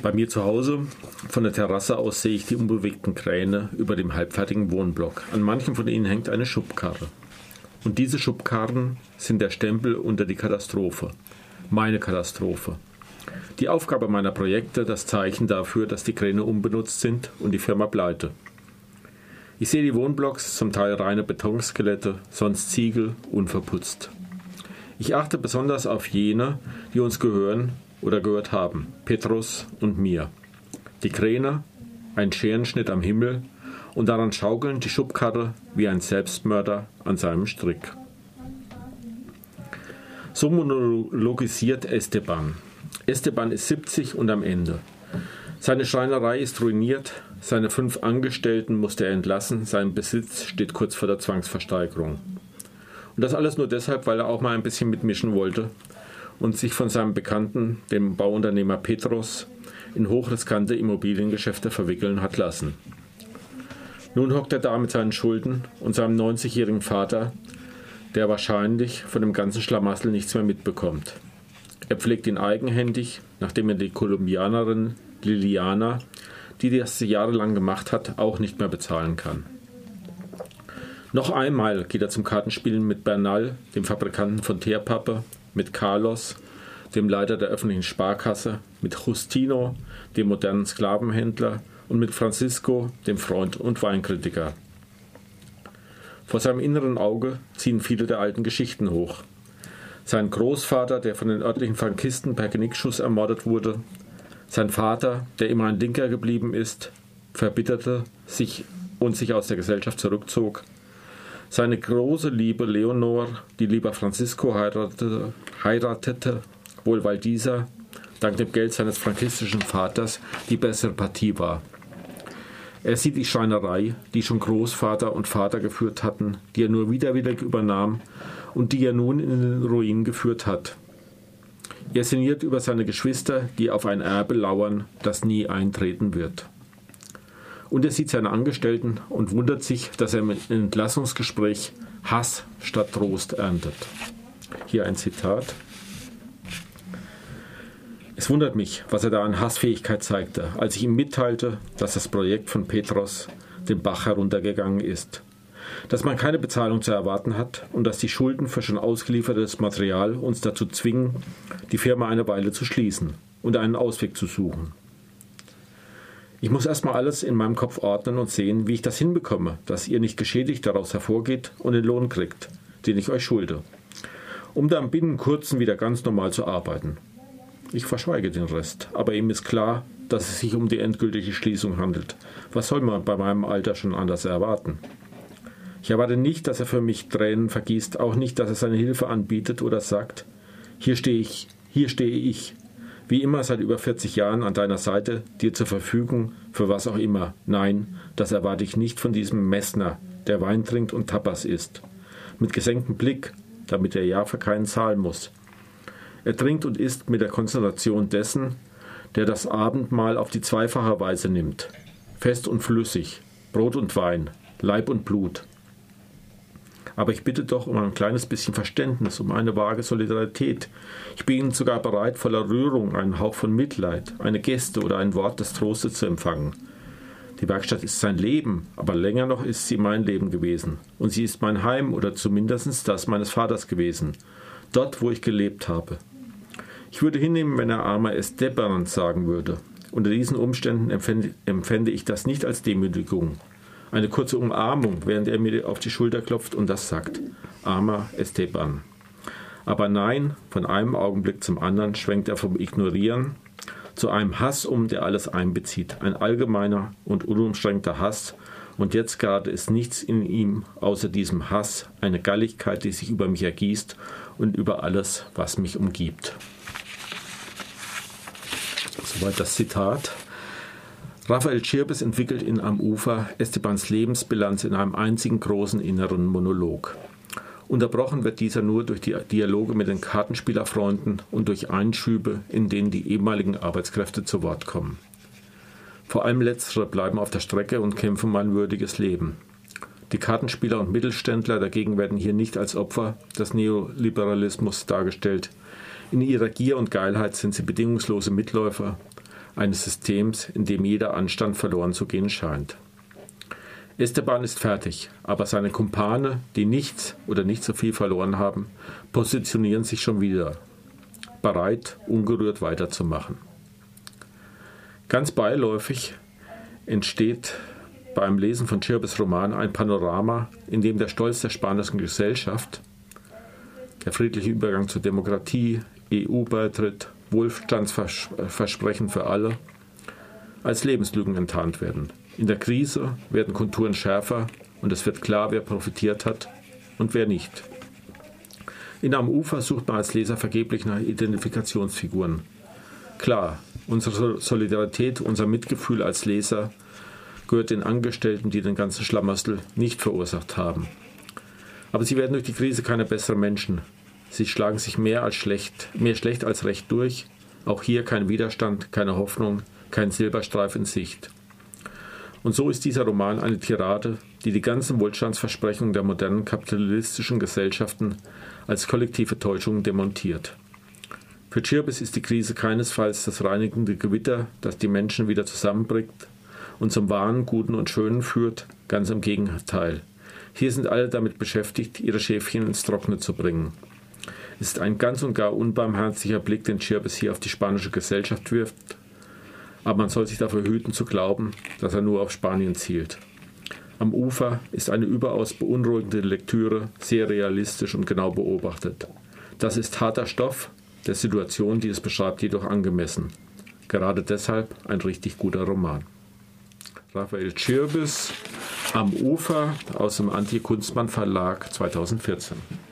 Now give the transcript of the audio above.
Bei mir zu Hause von der Terrasse aus sehe ich die unbewegten Kräne über dem halbfertigen Wohnblock. An manchen von ihnen hängt eine Schubkarre. Und diese Schubkarren sind der Stempel unter die Katastrophe. Meine Katastrophe. Die Aufgabe meiner Projekte, das Zeichen dafür, dass die Kräne unbenutzt sind und die Firma pleite. Ich sehe die Wohnblocks, zum Teil reine Betonskelette, sonst Ziegel, unverputzt. Ich achte besonders auf jene, die uns gehören oder gehört haben, Petrus und mir. Die Kräne, ein Scherenschnitt am Himmel und daran schaukeln die Schubkarre wie ein Selbstmörder an seinem Strick. So monologisiert Esteban. Esteban ist 70 und am Ende. Seine Schreinerei ist ruiniert, seine fünf Angestellten musste er entlassen, sein Besitz steht kurz vor der Zwangsversteigerung. Und das alles nur deshalb, weil er auch mal ein bisschen mitmischen wollte und sich von seinem Bekannten, dem Bauunternehmer Petros, in hochriskante Immobiliengeschäfte verwickeln hat lassen. Nun hockt er da mit seinen Schulden und seinem 90-jährigen Vater, der wahrscheinlich von dem ganzen Schlamassel nichts mehr mitbekommt. Er pflegt ihn eigenhändig, nachdem er die Kolumbianerin Liliana, die das jahrelang gemacht hat, auch nicht mehr bezahlen kann. Noch einmal geht er zum Kartenspielen mit Bernal, dem Fabrikanten von Teerpappe, mit Carlos, dem Leiter der öffentlichen Sparkasse, mit Justino, dem modernen Sklavenhändler und mit Francisco, dem Freund und Weinkritiker. Vor seinem inneren Auge ziehen viele der alten Geschichten hoch. Sein Großvater, der von den örtlichen Frankisten per Genickschuss ermordet wurde, sein Vater, der immer ein Linker geblieben ist, verbitterte sich und sich aus der Gesellschaft zurückzog, seine große Liebe Leonor, die lieber Francisco heiratete, heiratete, wohl weil dieser, dank dem Geld seines frankistischen Vaters, die bessere Partie war. Er sieht die Schreinerei, die schon Großvater und Vater geführt hatten, die er nur widerwillig übernahm und die er nun in den Ruin geführt hat. Er sinniert über seine Geschwister, die auf ein Erbe lauern, das nie eintreten wird. Und er sieht seine Angestellten und wundert sich, dass er im Entlassungsgespräch Hass statt Trost erntet. Hier ein Zitat. Es wundert mich, was er da an Hassfähigkeit zeigte, als ich ihm mitteilte, dass das Projekt von Petros den Bach heruntergegangen ist, dass man keine Bezahlung zu erwarten hat und dass die Schulden für schon ausgeliefertes Material uns dazu zwingen, die Firma eine Weile zu schließen und einen Ausweg zu suchen. Ich muss erstmal alles in meinem Kopf ordnen und sehen, wie ich das hinbekomme, dass ihr nicht geschädigt daraus hervorgeht und den Lohn kriegt, den ich euch schulde, um dann binnen kurzem wieder ganz normal zu arbeiten. Ich verschweige den Rest, aber ihm ist klar, dass es sich um die endgültige Schließung handelt. Was soll man bei meinem Alter schon anders erwarten? Ich erwarte nicht, dass er für mich Tränen vergießt, auch nicht, dass er seine Hilfe anbietet oder sagt, hier stehe ich, hier stehe ich, wie immer seit über 40 Jahren an deiner Seite, dir zur Verfügung, für was auch immer. Nein, das erwarte ich nicht von diesem Messner, der Wein trinkt und Tapas isst. Mit gesenktem Blick, damit er ja für keinen zahlen muss. Er trinkt und isst mit der Konzentration dessen, der das Abendmahl auf die zweifache Weise nimmt. Fest und flüssig, Brot und Wein, Leib und Blut. Aber ich bitte doch um ein kleines bisschen Verständnis, um eine vage Solidarität. Ich bin Ihnen sogar bereit, voller Rührung einen Hauch von Mitleid, eine Geste oder ein Wort des Trostes zu empfangen. Die Werkstatt ist sein Leben, aber länger noch ist sie mein Leben gewesen. Und sie ist mein Heim oder zumindest das meines Vaters gewesen. Dort, wo ich gelebt habe. Ich würde hinnehmen, wenn er armer Esteban sagen würde. Unter diesen Umständen empfände, empfände ich das nicht als Demütigung, eine kurze Umarmung, während er mir auf die Schulter klopft und das sagt. Armer Esteban. Aber nein, von einem Augenblick zum anderen schwenkt er vom Ignorieren zu einem Hass um, der alles einbezieht. Ein allgemeiner und unumschränkter Hass. Und jetzt gerade ist nichts in ihm außer diesem Hass, eine Galligkeit, die sich über mich ergießt und über alles, was mich umgibt. Soweit das Zitat. Raphael Schirbes entwickelt in Am Ufer Estebans Lebensbilanz in einem einzigen großen inneren Monolog. Unterbrochen wird dieser nur durch die Dialoge mit den Kartenspielerfreunden und durch Einschübe, in denen die ehemaligen Arbeitskräfte zu Wort kommen. Vor allem letztere bleiben auf der Strecke und kämpfen um ein würdiges Leben. Die Kartenspieler und Mittelständler dagegen werden hier nicht als Opfer des Neoliberalismus dargestellt. In ihrer Gier und Geilheit sind sie bedingungslose Mitläufer eines Systems, in dem jeder Anstand verloren zu gehen scheint. Esteban ist fertig, aber seine Kumpane, die nichts oder nicht so viel verloren haben, positionieren sich schon wieder, bereit, ungerührt weiterzumachen. Ganz beiläufig entsteht beim Lesen von Chirbes Roman ein Panorama, in dem der Stolz der spanischen Gesellschaft, der friedliche Übergang zur Demokratie, EU-Beitritt, Wohlstandsversprechen für alle, als Lebenslügen enttarnt werden. In der Krise werden Konturen schärfer und es wird klar, wer profitiert hat und wer nicht. In Am Ufer sucht man als Leser vergeblich nach Identifikationsfiguren. Klar, unsere Solidarität, unser Mitgefühl als Leser gehört den Angestellten, die den ganzen Schlamassel nicht verursacht haben. Aber sie werden durch die Krise keine besseren Menschen. Sie schlagen sich mehr als schlecht, mehr schlecht als recht durch. Auch hier kein Widerstand, keine Hoffnung, kein Silberstreif in Sicht. Und so ist dieser Roman eine Tirade, die die ganzen Wohlstandsversprechungen der modernen kapitalistischen Gesellschaften als kollektive Täuschungen demontiert. Für Chirbis ist die Krise keinesfalls das reinigende Gewitter, das die Menschen wieder zusammenbringt und zum Wahren, Guten und Schönen führt, ganz im Gegenteil. Hier sind alle damit beschäftigt, ihre Schäfchen ins Trockene zu bringen. Ist ein ganz und gar unbarmherziger Blick, den Chirbis hier auf die spanische Gesellschaft wirft, aber man soll sich dafür hüten zu glauben, dass er nur auf Spanien zielt. Am Ufer ist eine überaus beunruhigende Lektüre, sehr realistisch und genau beobachtet. Das ist harter Stoff, der Situation, die es beschreibt, jedoch angemessen. Gerade deshalb ein richtig guter Roman. Raphael Chirbis am Ufer aus dem Anti-Kunstmann Verlag 2014.